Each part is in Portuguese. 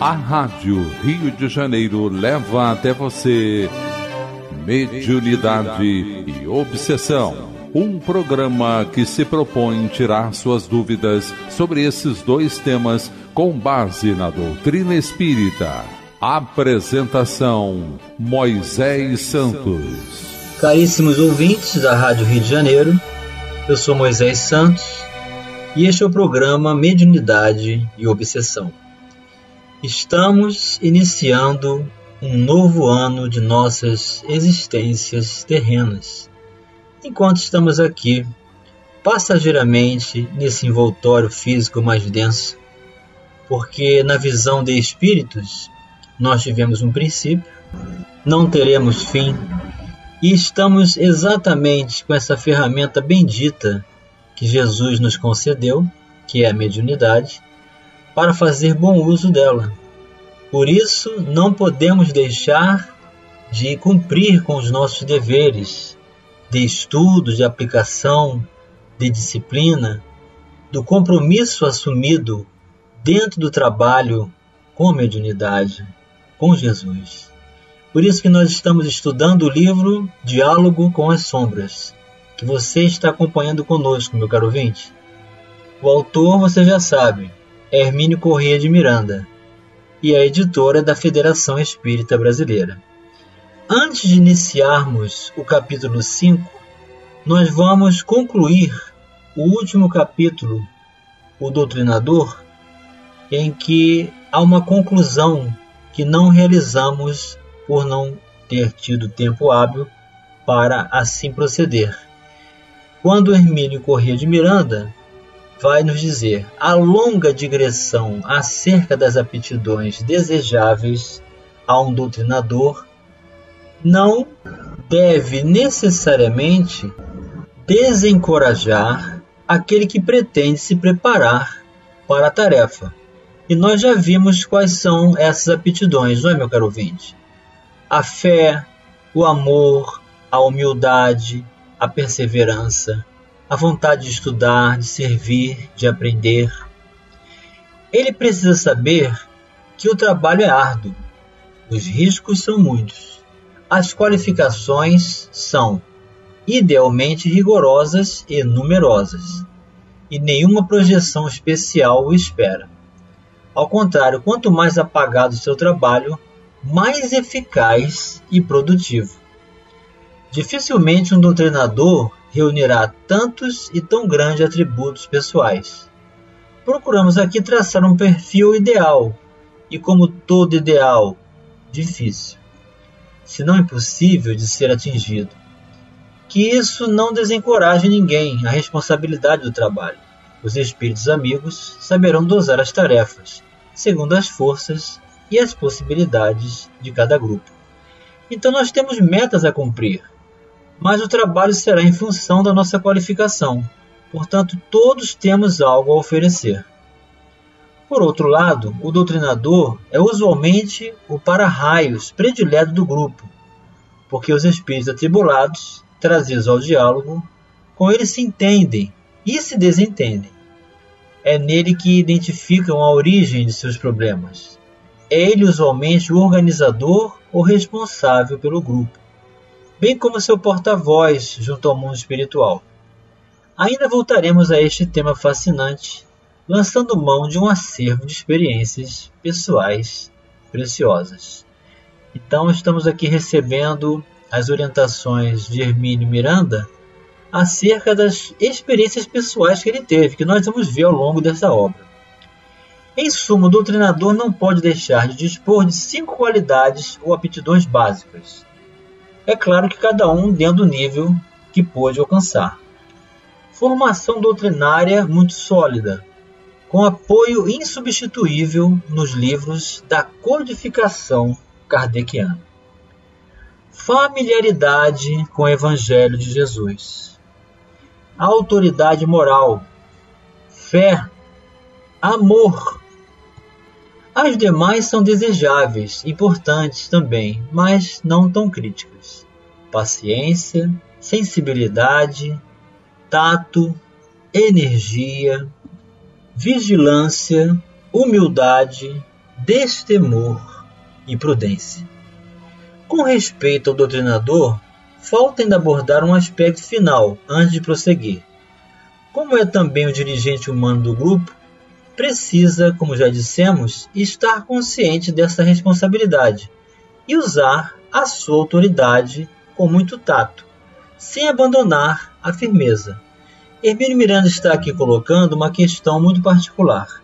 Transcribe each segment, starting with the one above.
A Rádio Rio de Janeiro leva até você Mediunidade e Obsessão. Um programa que se propõe tirar suas dúvidas sobre esses dois temas com base na doutrina espírita. Apresentação: Moisés Santos. Caríssimos ouvintes da Rádio Rio de Janeiro, eu sou Moisés Santos e este é o programa Mediunidade e Obsessão. Estamos iniciando um novo ano de nossas existências terrenas. Enquanto estamos aqui, passageiramente nesse envoltório físico mais denso, porque na visão de espíritos nós tivemos um princípio, não teremos fim, e estamos exatamente com essa ferramenta bendita que Jesus nos concedeu, que é a mediunidade, para fazer bom uso dela. Por isso, não podemos deixar de cumprir com os nossos deveres de estudo, de aplicação, de disciplina, do compromisso assumido dentro do trabalho com a mediunidade, com Jesus. Por isso que nós estamos estudando o livro Diálogo com as Sombras, que você está acompanhando conosco, meu caro ouvinte. O autor você já sabe, é Hermínio Corrêa de Miranda, e a editora da Federação Espírita Brasileira. Antes de iniciarmos o capítulo 5, nós vamos concluir o último capítulo, O Doutrinador, em que há uma conclusão que não realizamos por não ter tido tempo hábil para assim proceder. Quando Hermínio Corrêa de Miranda vai nos dizer a longa digressão acerca das aptidões desejáveis a um doutrinador não deve necessariamente desencorajar aquele que pretende se preparar para a tarefa. E nós já vimos quais são essas aptidões, não é, meu caro ouvinte? A fé, o amor, a humildade, a perseverança, a vontade de estudar, de servir, de aprender. Ele precisa saber que o trabalho é árduo, os riscos são muitos, as qualificações são idealmente rigorosas e numerosas, e nenhuma projeção especial o espera. Ao contrário, quanto mais apagado o seu trabalho, mais eficaz e produtivo. Dificilmente um doutrinador reunirá tantos e tão grandes atributos pessoais. Procuramos aqui traçar um perfil ideal, e como todo ideal, difícil, se não impossível de ser atingido. Que isso não desencoraje ninguém a responsabilidade do trabalho. Os espíritos amigos saberão dosar as tarefas, segundo as forças e as possibilidades de cada grupo. Então nós temos metas a cumprir, mas o trabalho será em função da nossa qualificação. Portanto, todos temos algo a oferecer. Por outro lado, o doutrinador é usualmente o para-raios predileto do grupo, porque os espíritos atribulados, trazidos ao diálogo, com ele se entendem e se desentendem. É nele que identificam a origem de seus problemas. É ele usualmente o organizador ou responsável pelo grupo bem como seu porta-voz junto ao mundo espiritual. Ainda voltaremos a este tema fascinante, lançando mão de um acervo de experiências pessoais preciosas. Então, estamos aqui recebendo as orientações de Hermínio Miranda acerca das experiências pessoais que ele teve, que nós vamos ver ao longo dessa obra. Em suma, o doutrinador não pode deixar de dispor de cinco qualidades ou aptidões básicas, é claro que cada um dentro do nível que pôde alcançar. Formação doutrinária muito sólida, com apoio insubstituível nos livros da codificação kardeciana. Familiaridade com o Evangelho de Jesus. Autoridade moral. Fé. Amor. As demais são desejáveis, importantes também, mas não tão críticas paciência, sensibilidade, tato, energia, vigilância, humildade, destemor e prudência. Com respeito ao doutrinador, falta ainda abordar um aspecto final antes de prosseguir. Como é também o dirigente humano do grupo, precisa, como já dissemos, estar consciente dessa responsabilidade e usar a sua autoridade com muito tato, sem abandonar a firmeza. Hermínio Miranda está aqui colocando uma questão muito particular.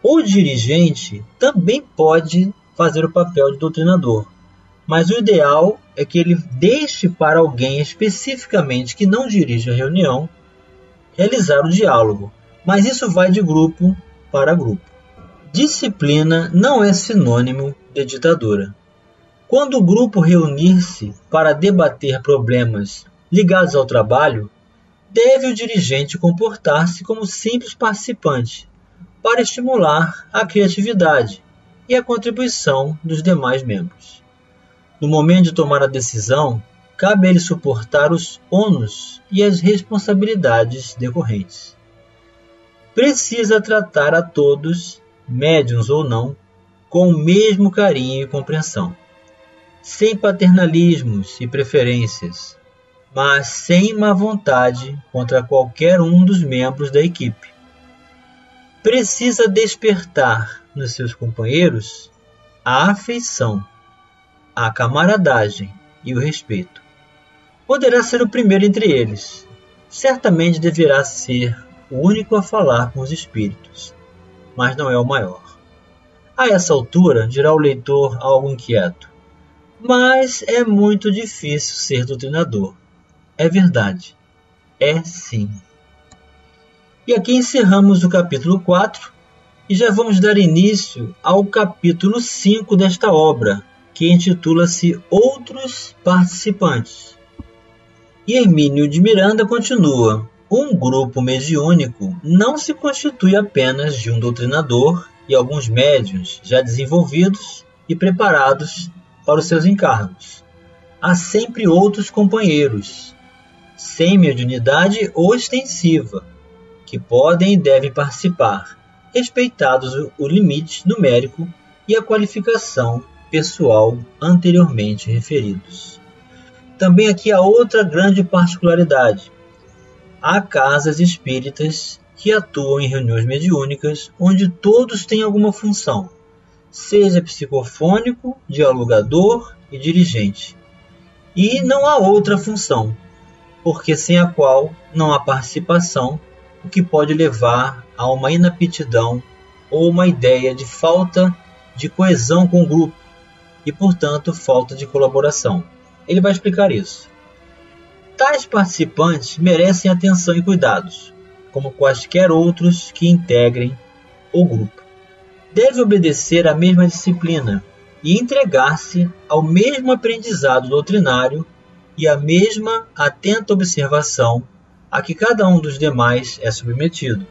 O dirigente também pode fazer o papel de doutrinador, mas o ideal é que ele deixe para alguém especificamente que não dirige a reunião realizar o diálogo, mas isso vai de grupo para grupo. Disciplina não é sinônimo de ditadura. Quando o grupo reunir-se para debater problemas ligados ao trabalho, deve o dirigente comportar-se como simples participante para estimular a criatividade e a contribuição dos demais membros. No momento de tomar a decisão, cabe ele suportar os ônus e as responsabilidades decorrentes. Precisa tratar a todos, médiums ou não, com o mesmo carinho e compreensão, sem paternalismos e preferências, mas sem má vontade contra qualquer um dos membros da equipe. Precisa despertar nos seus companheiros a afeição a camaradagem e o respeito. Poderá ser o primeiro entre eles. Certamente deverá ser o único a falar com os espíritos, mas não é o maior. A essa altura, dirá o leitor algo inquieto. Mas é muito difícil ser doutrinador. É verdade. É sim. E aqui encerramos o capítulo 4 e já vamos dar início ao capítulo 5 desta obra, que intitula-se Outros Participantes. E Hermínio de Miranda continua: um grupo mediúnico não se constitui apenas de um doutrinador e alguns médiuns já desenvolvidos e preparados para os seus encargos. Há sempre outros companheiros, sem mediunidade ou extensiva, que podem e devem participar, respeitados o limite numérico e a qualificação pessoal anteriormente referidos. Também aqui há outra grande particularidade. Há casas espíritas que atuam em reuniões mediúnicas onde todos têm alguma função, seja psicofônico, dialogador e dirigente. E não há outra função, porque sem a qual não há participação, o que pode levar a uma inaptidão ou uma ideia de falta de coesão com o grupo, e, portanto, falta de colaboração. Ele vai explicar isso. Tais participantes merecem atenção e cuidados, como quaisquer outros que integrem o grupo. Deve obedecer à mesma disciplina e entregar-se ao mesmo aprendizado doutrinário e à mesma atenta observação a que cada um dos demais é submetido,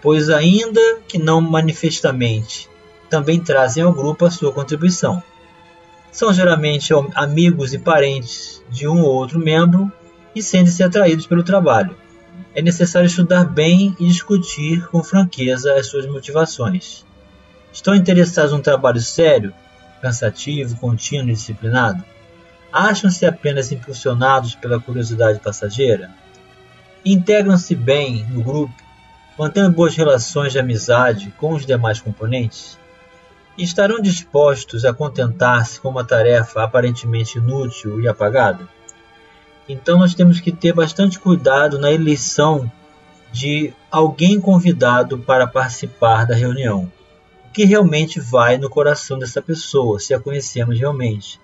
pois, ainda que não manifestamente, também trazem ao grupo a sua contribuição são geralmente amigos e parentes de um ou outro membro e sentem-se atraídos pelo trabalho. É necessário estudar bem e discutir com franqueza as suas motivações. Estão interessados num trabalho sério, cansativo, contínuo e disciplinado? Acham-se apenas impulsionados pela curiosidade passageira? Integram-se bem no grupo, mantendo boas relações de amizade com os demais componentes? estarão dispostos a contentar-se com uma tarefa aparentemente inútil e apagada? Então nós temos que ter bastante cuidado na eleição de alguém convidado para participar da reunião. O que realmente vai no coração dessa pessoa, se a conhecemos realmente.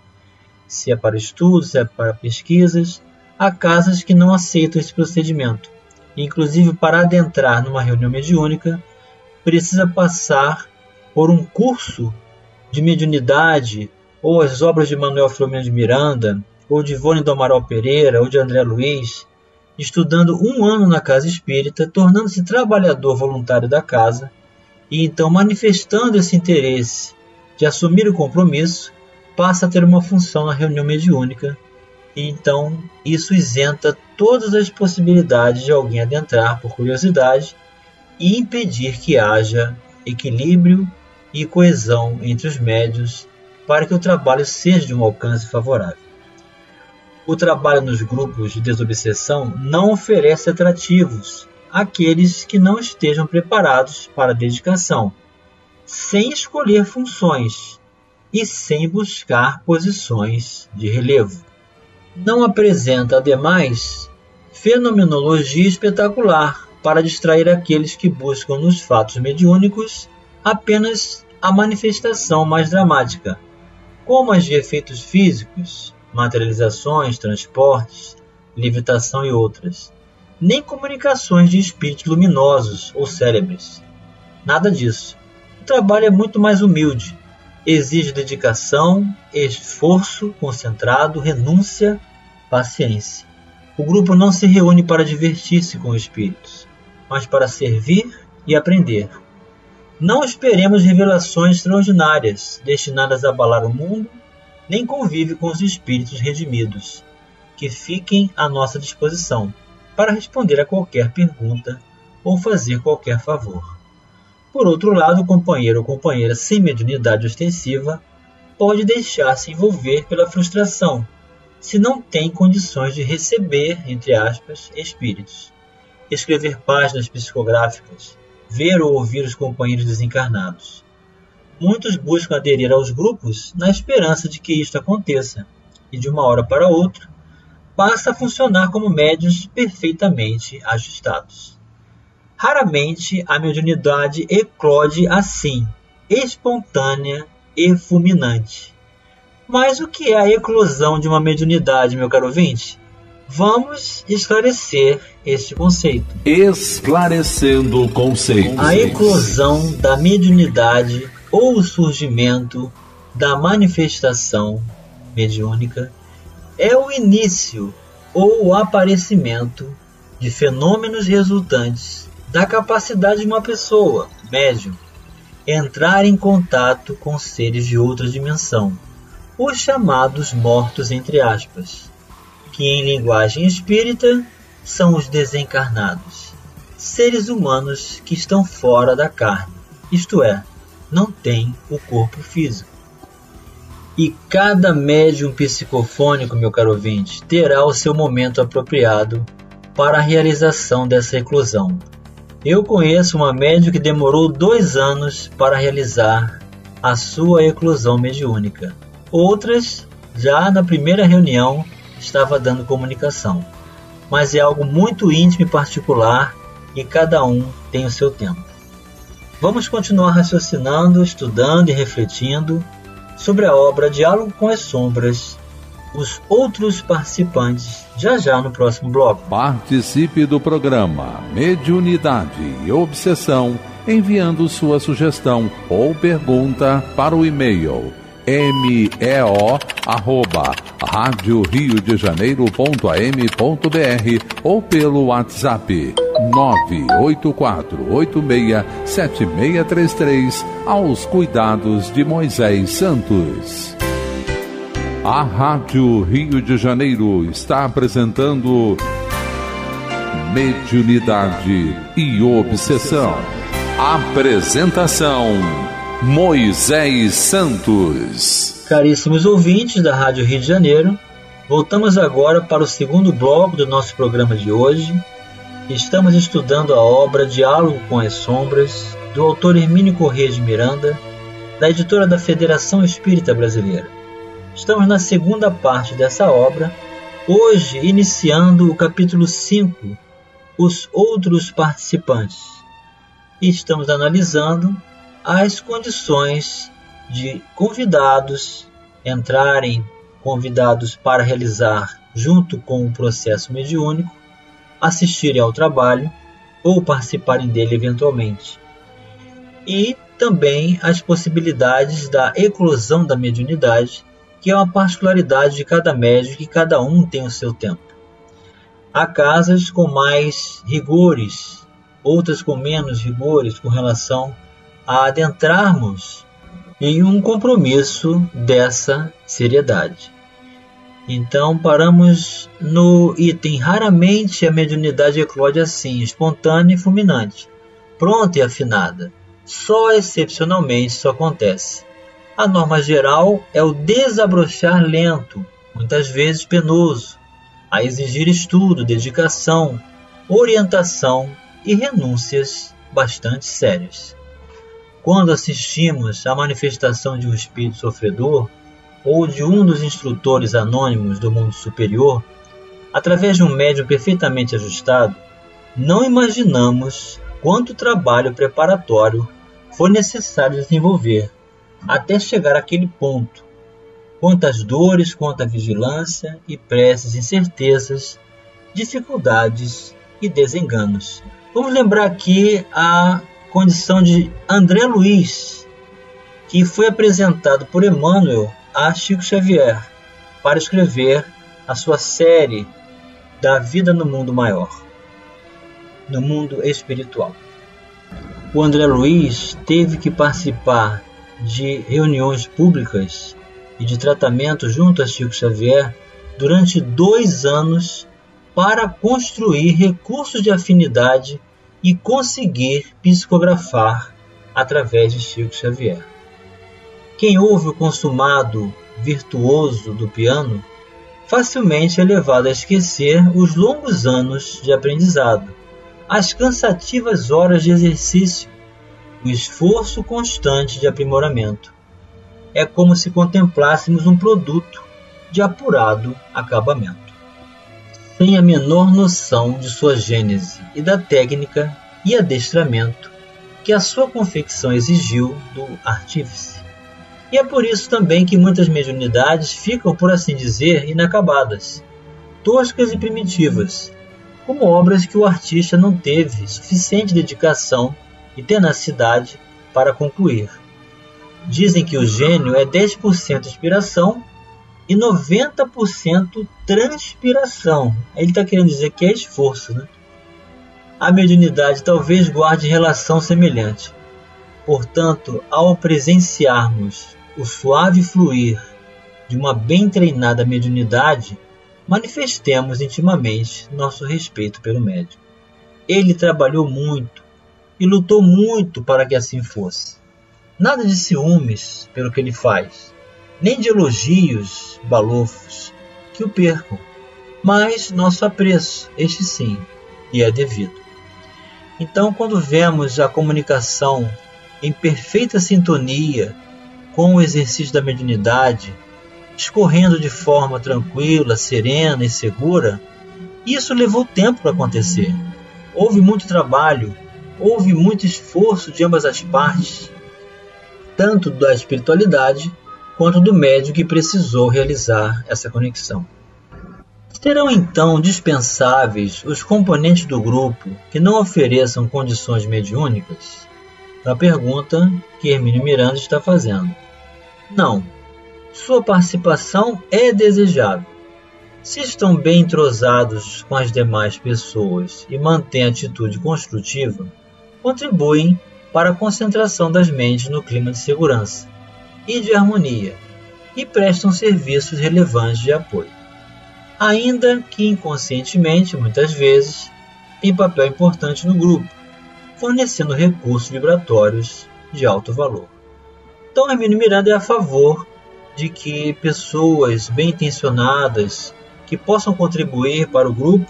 Se é para estudos, se é para pesquisas, há casas que não aceitam esse procedimento. Inclusive, para adentrar numa reunião mediúnica, precisa passar por um curso de mediunidade, ou as obras de Manuel Filomeno de Miranda, ou de Ivone do Amaral Pereira, ou de André Luiz, estudando um ano na casa espírita, tornando-se trabalhador voluntário da casa, e então manifestando esse interesse de assumir o compromisso, passa a ter uma função na reunião mediúnica, e então isso isenta todas as possibilidades de alguém adentrar por curiosidade e impedir que haja equilíbrio e coesão entre os médios para que o trabalho seja de um alcance favorável. O trabalho nos grupos de desobsessão não oferece atrativos àqueles que não estejam preparados para a dedicação, sem escolher funções e sem buscar posições de relevo. Não apresenta, ademais, fenomenologia espetacular para distrair aqueles que buscam nos fatos mediúnicos apenas a manifestação mais dramática, como as de efeitos físicos, materializações, transportes, levitação e outras, nem comunicações de espíritos luminosos ou célebres. Nada disso. O trabalho é muito mais humilde, exige dedicação, esforço concentrado, renúncia, paciência. O grupo não se reúne para divertir-se com os espíritos, mas para servir e aprender. Não esperemos revelações extraordinárias destinadas a abalar o mundo, nem convive com os espíritos redimidos, que fiquem à nossa disposição para responder a qualquer pergunta ou fazer qualquer favor. Por outro lado, o companheiro ou companheira sem mediunidade ostensiva pode deixar-se envolver pela frustração, se não tem condições de receber, entre aspas, espíritos, escrever páginas psicográficas, ver ou ouvir os companheiros desencarnados. Muitos buscam aderir aos grupos na esperança de que isto aconteça, e de uma hora para outra passa a funcionar como médios perfeitamente ajustados. Raramente a mediunidade eclode assim, espontânea e fulminante. Mas o que é a eclosão de uma mediunidade, meu caro ouvinte? Vamos esclarecer este conceito. Esclarecendo o conceito. A eclosão da mediunidade ou o surgimento da manifestação mediúnica é o início ou o aparecimento de fenômenos resultantes da capacidade de uma pessoa, médium, entrar em contato com seres de outra dimensão, os chamados mortos entre aspas que em linguagem espírita são os desencarnados, seres humanos que estão fora da carne, isto é, não têm o corpo físico. E cada médium psicofônico, meu caro ouvinte, terá o seu momento apropriado para a realização dessa eclosão. Eu conheço uma médium que demorou dois anos para realizar a sua eclosão mediúnica. Outras, já na primeira reunião, estava dando comunicação. Mas é algo muito íntimo e particular e cada um tem o seu tempo. Vamos continuar raciocinando, estudando e refletindo sobre a obra Diálogo com as Sombras, os outros participantes, já já no próximo bloco. Participe do programa Mediunidade e Obsessão enviando sua sugestão ou pergunta para o e-mail meo rádio Rio de Janeiro.am.br ou pelo WhatsApp 984867633 aos cuidados de Moisés Santos. A Rádio Rio de Janeiro está apresentando Mediunidade e Obsessão. Apresentação Moisés Santos. Caríssimos ouvintes da Rádio Rio de Janeiro, voltamos agora para o segundo bloco do nosso programa de hoje. Estamos estudando a obra Diálogo com as Sombras, do autor Hermínio Corrêa de Miranda, da editora da Federação Espírita Brasileira. Estamos na segunda parte dessa obra, hoje iniciando o capítulo 5, Os Outros Participantes. E estamos analisando as condições de convidados entrarem convidados para realizar junto com o processo mediúnico, assistirem ao trabalho ou participarem dele eventualmente. E também as possibilidades da eclosão da mediunidade, que é uma particularidade de cada médium que cada um tem o seu tempo. Há casas com mais rigores, outras com menos rigores com relação a adentrarmos em um compromisso dessa seriedade. Então paramos no item raramente a mediunidade eclode assim, espontânea e fulminante, pronta e afinada, Só excepcionalmente isso acontece. A norma geral é o desabrochar lento, muitas vezes penoso, a exigir estudo, dedicação, orientação e renúncias bastante sérias. Quando assistimos à manifestação de um espírito sofredor ou de um dos instrutores anônimos do mundo superior, através de um médium perfeitamente ajustado, não imaginamos quanto trabalho preparatório foi necessário desenvolver até chegar àquele ponto. Quantas dores, quanta vigilância e preces, incertezas, dificuldades e desenganos. Vamos lembrar aqui a condição de André Luiz, que foi apresentado por Emmanuel a Chico Xavier para escrever a sua série da vida no mundo maior, no mundo espiritual. O André Luiz teve que participar de reuniões públicas e de tratamento junto a Chico Xavier durante dois anos para construir recursos de afinidade e conseguir psicografar através de Chico Xavier. Quem ouve o consumado virtuoso do piano facilmente é levado a esquecer os longos anos de aprendizado, as cansativas horas de exercício, o esforço constante de aprimoramento. É como se contemplássemos um produto de apurado acabamento sem a menor noção de sua gênese e da técnica e adestramento que a sua confecção exigiu do artífice. E é por isso também que muitas mediunidades ficam, por assim dizer, inacabadas, toscas e primitivas, como obras que o artista não teve suficiente dedicação e tenacidade para concluir. Dizem que o gênio é 10% inspiração e 90% transpiração. Ele está querendo dizer que é esforço, né? A mediunidade talvez guarde relação semelhante. Portanto, ao presenciarmos o suave fluir de uma bem treinada mediunidade, manifestemos intimamente nosso respeito pelo médium. Ele trabalhou muito e lutou muito para que assim fosse. Nada de ciúmes pelo que ele faz, nem de elogios balofos que o percam, mas nosso apreço, este sim, e é devido. Então, quando vemos a comunicação em perfeita sintonia com o exercício da mediunidade, escorrendo de forma tranquila, serena e segura, isso levou tempo para acontecer. Houve muito trabalho, houve muito esforço de ambas as partes, tanto da espiritualidade quanto do médium que precisou realizar essa conexão. Serão então dispensáveis os componentes do grupo que não ofereçam condições mediúnicas? É a pergunta que Hermínio Miranda está fazendo. Não. Sua participação é desejável. Se estão bem entrosados com as demais pessoas e mantêm atitude construtiva, contribuem para a concentração das mentes no clima de segurança e de harmonia, e prestam serviços relevantes de apoio. Ainda que inconscientemente, muitas vezes, têm papel importante no grupo, fornecendo recursos vibratórios de alto valor. Então, Hermínio Miranda é a favor de que pessoas bem intencionadas que possam contribuir para o grupo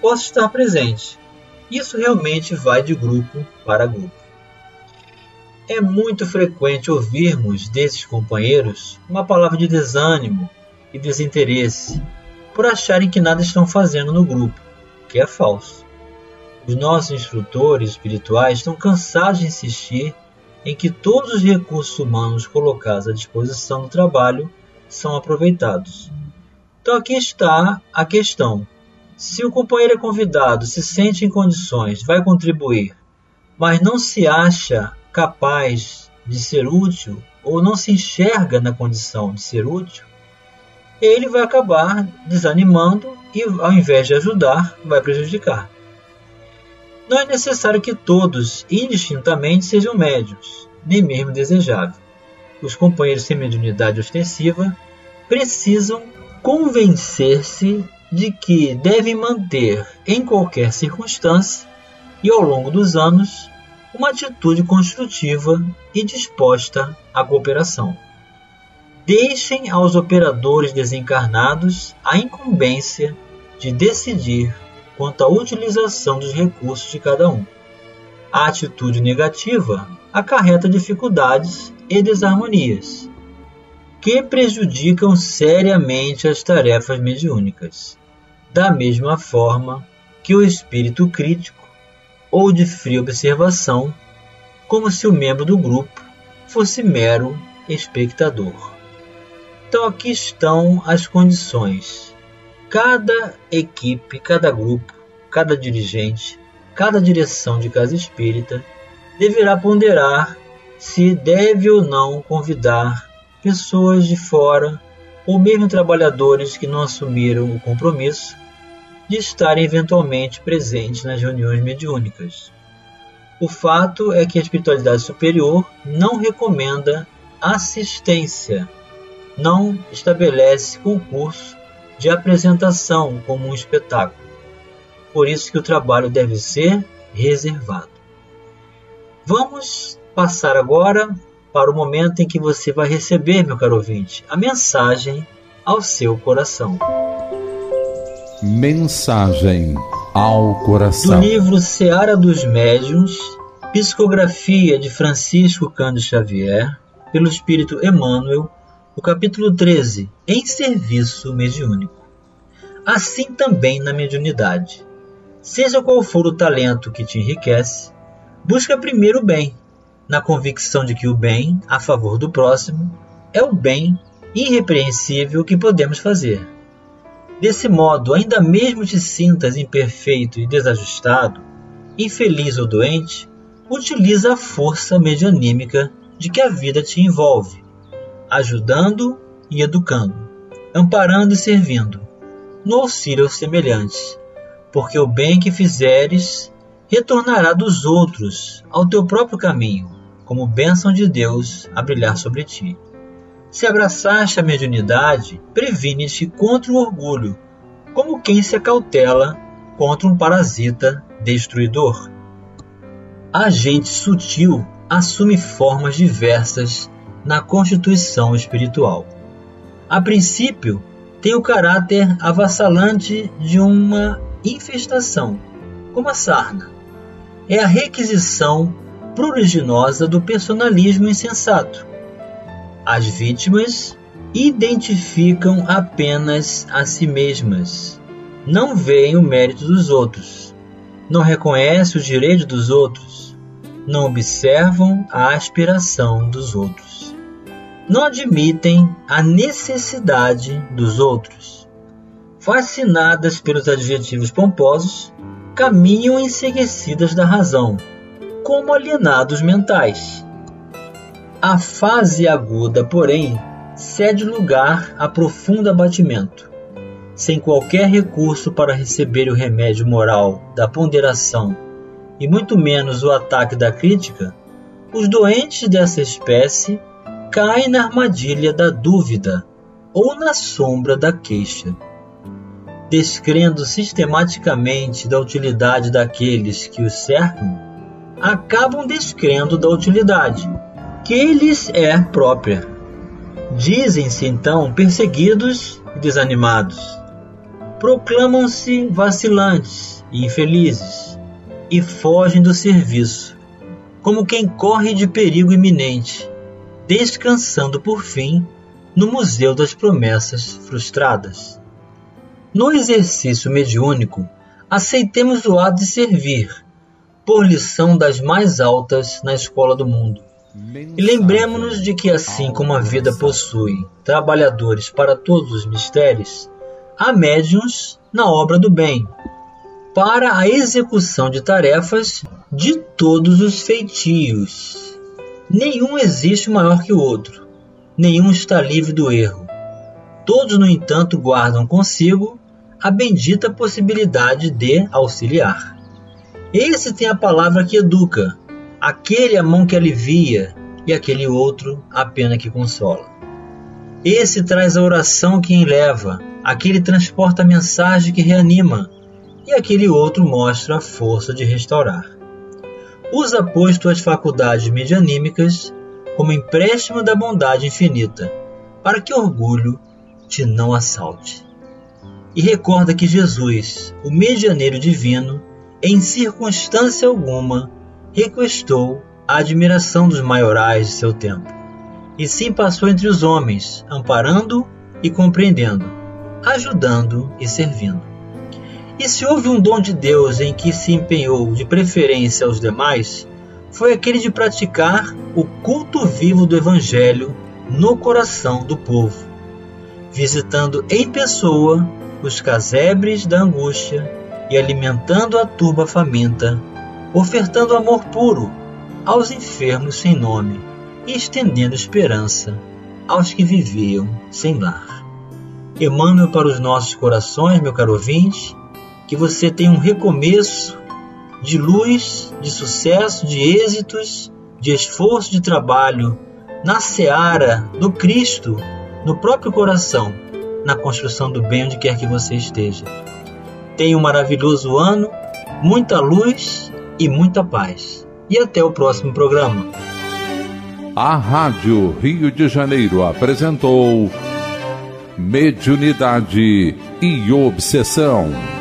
possam estar presentes. Isso realmente vai de grupo para grupo. É muito frequente ouvirmos desses companheiros uma palavra de desânimo e desinteresse por acharem que nada estão fazendo no grupo, que é falso. Os nossos instrutores espirituais estão cansados de insistir em que todos os recursos humanos colocados à disposição do trabalho são aproveitados. Então aqui está a questão. Se o companheiro é convidado, se sente em condições, vai contribuir, mas não se acha capaz de ser útil ou não se enxerga na condição de ser útil, ele vai acabar desanimando e, ao invés de ajudar, vai prejudicar. Não é necessário que todos, indistintamente, sejam médios, nem mesmo desejável. Os companheiros sem mediunidade ostensiva precisam convencer-se de que devem manter, em qualquer circunstância e ao longo dos anos, uma atitude construtiva e disposta à cooperação. Deixem aos operadores desencarnados a incumbência de decidir quanto à utilização dos recursos de cada um. A atitude negativa acarreta dificuldades e desarmonias, que prejudicam seriamente as tarefas mediúnicas, da mesma forma que o espírito crítico ou de fria observação, como se o membro do grupo fosse mero espectador. Então aqui estão as condições. Cada equipe, cada grupo, cada dirigente, cada direção de casa espírita deverá ponderar se deve ou não convidar pessoas de fora ou mesmo trabalhadores que não assumiram o compromisso de estarem eventualmente presentes nas reuniões mediúnicas. O fato é que a espiritualidade superior não recomenda assistência, não estabelece concurso de apresentação como um espetáculo. Por isso que o trabalho deve ser reservado. Vamos passar agora para o momento em que você vai receber, meu caro ouvinte, a mensagem ao seu coração. Mensagem ao coração. Do livro Seara dos Médiuns, psicografia de Francisco Cândido Xavier, pelo Espírito Emmanuel, o capítulo 13, em serviço mediúnico. Assim também na mediunidade. Seja qual for o talento que te enriquece, busca primeiro o bem, na convicção de que o bem a favor do próximo é o bem irrepreensível que podemos fazer Desse modo, ainda mesmo te sintas imperfeito e desajustado, infeliz ou doente, utiliza a força medianímica de que a vida te envolve, ajudando e educando, amparando e servindo, no auxílio aos semelhantes, porque o bem que fizeres retornará dos outros ao teu próprio caminho, como bênção de Deus a brilhar sobre ti. Se abraçaste a mediunidade, previne-te contra o orgulho, como quem se acautela contra um parasita destruidor. A agente sutil assume formas diversas na constituição espiritual. A princípio, tem o caráter avassalante de uma infestação, como a sarna. É a requisição pruriginosa do personalismo insensato as vítimas identificam apenas a si mesmas, não veem o mérito dos outros, não reconhecem os direitos dos outros, não observam a aspiração dos outros, não admitem a necessidade dos outros. Fascinadas pelos adjetivos pomposos, caminham enseguecidas da razão, como alienados mentais a fase aguda, porém, cede lugar a profundo abatimento. Sem qualquer recurso para receber o remédio moral da ponderação e muito menos o ataque da crítica, os doentes dessa espécie caem na armadilha da dúvida ou na sombra da queixa. Descrendo sistematicamente da utilidade daqueles que os cercam, acabam descrendo da utilidade que lhes é própria. Dizem-se então perseguidos e desanimados. Proclamam-se vacilantes e infelizes e fogem do serviço, como quem corre de perigo iminente, descansando por fim no Museu das Promessas Frustradas. No exercício mediúnico, aceitemos o ato de servir, por lição das mais altas na escola do mundo e lembremos-nos de que, assim como a vida possui trabalhadores para todos os mistérios, há médiuns na obra do bem, para a execução de tarefas de todos os feitios. Nenhum existe maior que o outro, nenhum está livre do erro. Todos, no entanto, guardam consigo a bendita possibilidade de auxiliar. Esse tem a palavra que educa, aquele a mão que alivia e aquele outro a pena que consola. Esse traz a oração que enleva, aquele transporta a mensagem que reanima, e aquele outro mostra a força de restaurar. Usa, pois, tuas faculdades medianímicas como empréstimo da bondade infinita, para que orgulho te não assalte. E recorda que Jesus, o medianeiro divino, em circunstância alguma requestou a admiração dos maiorais de seu tempo, e sim passou entre os homens, amparando e compreendendo, ajudando e servindo. E se houve um dom de Deus em que se empenhou de preferência aos demais, foi aquele de praticar o culto vivo do Evangelho no coração do povo, visitando em pessoa os casebres da angústia e alimentando a turba faminta, ofertando amor puro aos enfermos sem nome e estendendo esperança aos que viviam sem lar. Emmanuel para os nossos corações, meu caro ouvinte, que você tenha um recomeço de luz, de sucesso, de êxitos, de esforço de trabalho na seara do Cristo, no próprio coração, na construção do bem onde quer que você esteja. Tenha um maravilhoso ano, muita luz e muita paz. E até o próximo programa. A Rádio Rio de Janeiro apresentou Mediunidade e Obsessão.